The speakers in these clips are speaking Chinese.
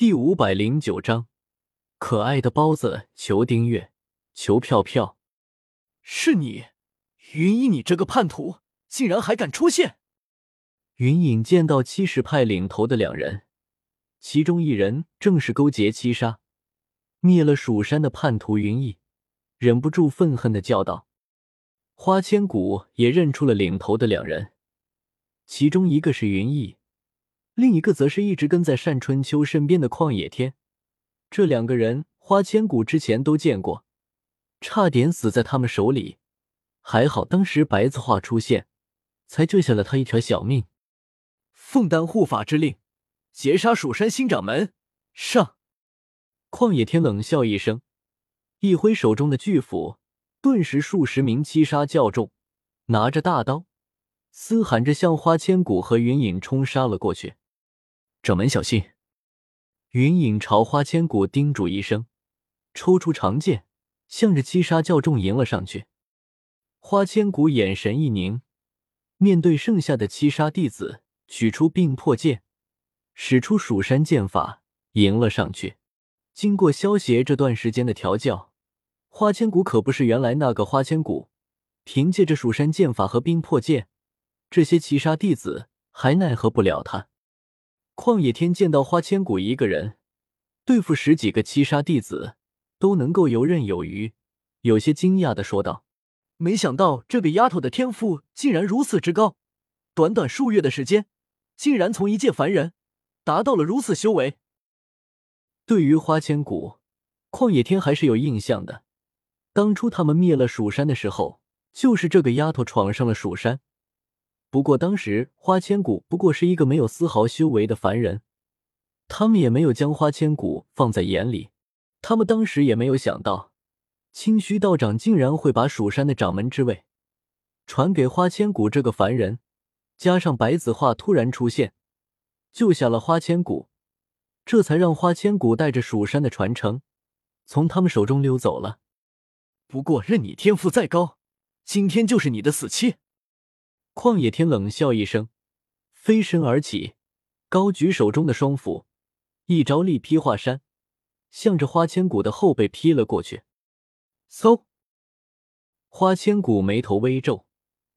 第五百零九章，可爱的包子，求订阅，求票票。是你，云隐，你这个叛徒，竟然还敢出现！云隐见到七十派领头的两人，其中一人正是勾结七杀，灭了蜀山的叛徒云逸，忍不住愤恨的叫道。花千骨也认出了领头的两人，其中一个是云逸。另一个则是一直跟在单春秋身边的旷野天，这两个人花千骨之前都见过，差点死在他们手里，还好当时白子画出现，才救下了他一条小命。奉丹护法之令，截杀蜀山新掌门！上！旷野天冷笑一声，一挥手中的巨斧，顿时数十名七杀教众拿着大刀，嘶喊着向花千骨和云隐冲杀了过去。掌门小心！云影朝花千骨叮嘱一声，抽出长剑，向着七杀教众迎了上去。花千骨眼神一凝，面对剩下的七杀弟子，取出冰魄剑，使出蜀山剑法迎了上去。经过萧协这段时间的调教，花千骨可不是原来那个花千骨。凭借着蜀山剑法和冰魄剑，这些七杀弟子还奈何不了他。旷野天见到花千骨一个人对付十几个七杀弟子都能够游刃有余，有些惊讶的说道：“没想到这个丫头的天赋竟然如此之高，短短数月的时间，竟然从一介凡人达到了如此修为。”对于花千骨，旷野天还是有印象的。当初他们灭了蜀山的时候，就是这个丫头闯上了蜀山。不过当时花千骨不过是一个没有丝毫修为的凡人，他们也没有将花千骨放在眼里。他们当时也没有想到，清虚道长竟然会把蜀山的掌门之位传给花千骨这个凡人。加上白子画突然出现，救下了花千骨，这才让花千骨带着蜀山的传承从他们手中溜走了。不过任你天赋再高，今天就是你的死期。旷野天冷笑一声，飞身而起，高举手中的双斧，一招力劈华山，向着花千骨的后背劈了过去。嗖！花千骨眉头微皱，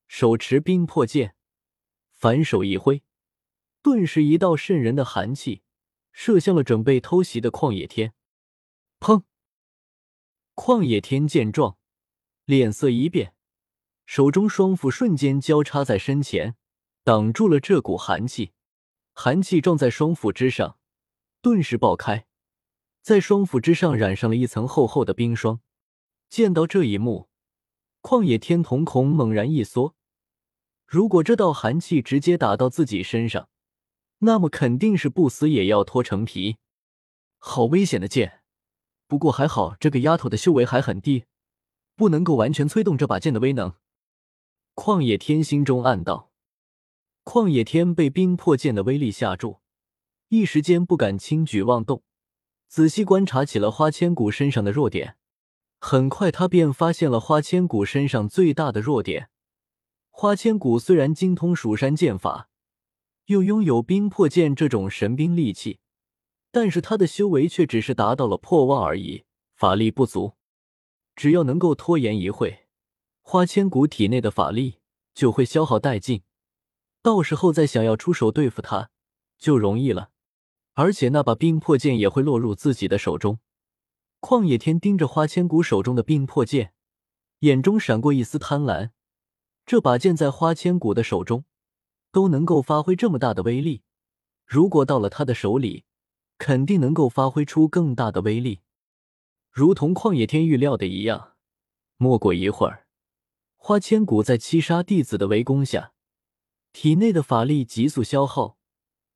手持冰魄剑，反手一挥，顿时一道渗人的寒气射向了准备偷袭的旷野天。砰！旷野天见状，脸色一变。手中双斧瞬间交叉在身前，挡住了这股寒气。寒气撞在双斧之上，顿时爆开，在双斧之上染上了一层厚厚的冰霜。见到这一幕，旷野天瞳孔猛然一缩。如果这道寒气直接打到自己身上，那么肯定是不死也要脱成皮。好危险的剑！不过还好，这个丫头的修为还很低，不能够完全催动这把剑的威能。旷野天心中暗道：“旷野天被冰魄剑的威力吓住，一时间不敢轻举妄动，仔细观察起了花千骨身上的弱点。很快，他便发现了花千骨身上最大的弱点。花千骨虽然精通蜀山剑法，又拥有冰魄剑这种神兵利器，但是他的修为却只是达到了破万而已，法力不足。只要能够拖延一会。”花千骨体内的法力就会消耗殆尽，到时候再想要出手对付他就容易了。而且那把冰魄剑也会落入自己的手中。旷野天盯着花千骨手中的冰魄剑，眼中闪过一丝贪婪。这把剑在花千骨的手中都能够发挥这么大的威力，如果到了他的手里，肯定能够发挥出更大的威力。如同旷野天预料的一样，没过一会儿。花千骨在七杀弟子的围攻下，体内的法力急速消耗，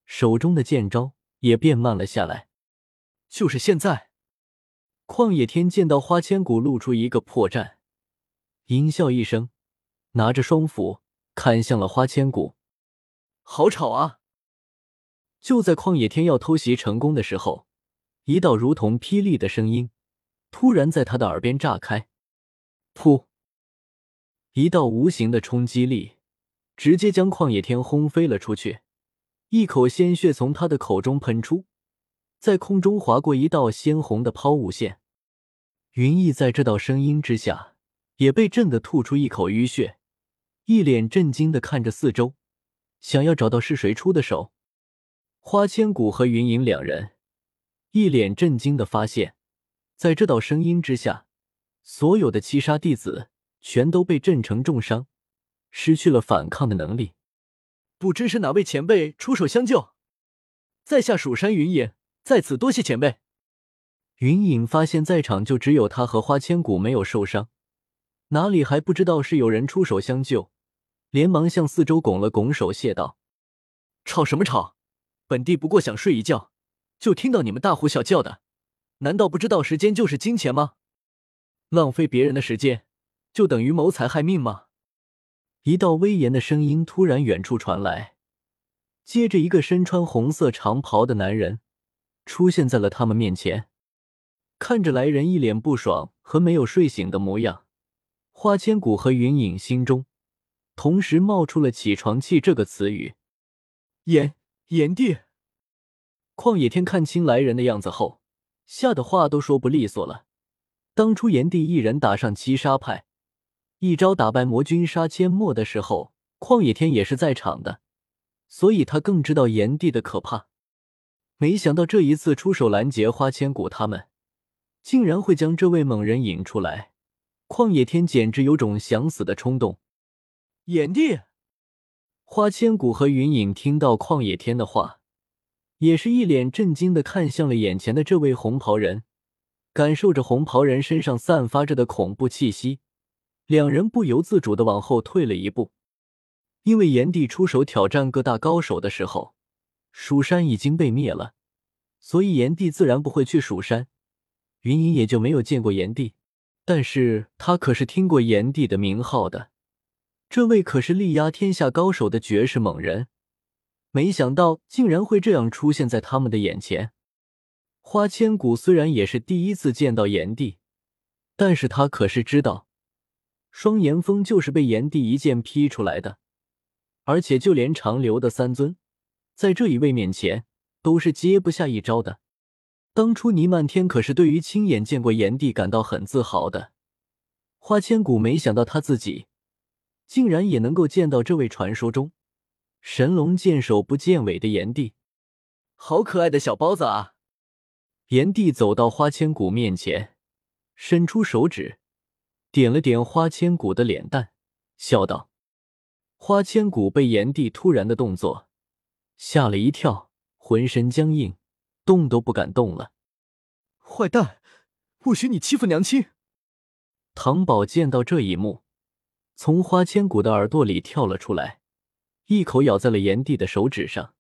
手中的剑招也变慢了下来。就是现在！旷野天见到花千骨露出一个破绽，阴笑一声，拿着双斧砍向了花千骨。好吵啊！就在旷野天要偷袭成功的时候，一道如同霹雳的声音突然在他的耳边炸开，噗！一道无形的冲击力，直接将旷野天轰飞了出去，一口鲜血从他的口中喷出，在空中划过一道鲜红的抛物线。云逸在这道声音之下，也被震得吐出一口淤血，一脸震惊的看着四周，想要找到是谁出的手。花千骨和云影两人一脸震惊的发现，在这道声音之下，所有的七杀弟子全都被震成重伤，失去了反抗的能力。不知是哪位前辈出手相救？在下蜀山云隐，在此多谢前辈。云隐发现，在场就只有他和花千骨没有受伤，哪里还不知道是有人出手相救，连忙向四周拱了拱手，谢道：“吵什么吵？本帝不过想睡一觉，就听到你们大呼小叫的，难道不知道时间就是金钱吗？浪费别人的时间，就等于谋财害命吗？”一道威严的声音突然远处传来，接着一个身穿红色长袍的男人出现在了他们面前。看着来人一脸不爽和没有睡醒的模样，花千骨和云影心中同时冒出了“起床气”这个词语。炎炎帝，旷野天看清来人的样子后，吓得话都说不利索了。当初炎帝一人打上七杀派，一招打败魔君杀阡陌的时候，旷野天也是在场的，所以他更知道炎帝的可怕。没想到这一次出手拦截花千骨他们。竟然会将这位猛人引出来，旷野天简直有种想死的冲动。炎帝，花千骨和云影听到旷野天的话，也是一脸震惊的看向了眼前的这位红袍人，感受着红袍人身上散发着的恐怖气息，两人不由自主的往后退了一步。因为炎帝出手挑战各大高手的时候，蜀山已经被灭了，所以炎帝自然不会去蜀山。云隐也就没有见过炎帝，但是他可是听过炎帝的名号的。这位可是力压天下高手的绝世猛人，没想到竟然会这样出现在他们的眼前。花千骨虽然也是第一次见到炎帝，但是他可是知道，双炎峰就是被炎帝一剑劈出来的，而且就连长留的三尊，在这一位面前都是接不下一招的。当初倪漫天可是对于亲眼见过炎帝感到很自豪的，花千骨没想到他自己竟然也能够见到这位传说中神龙见首不见尾的炎帝，好可爱的小包子啊！炎帝走到花千骨面前，伸出手指点了点花千骨的脸蛋，笑道：“花千骨被炎帝突然的动作吓了一跳，浑身僵硬。”动都不敢动了，坏蛋，不许你欺负娘亲！唐宝见到这一幕，从花千骨的耳朵里跳了出来，一口咬在了炎帝的手指上。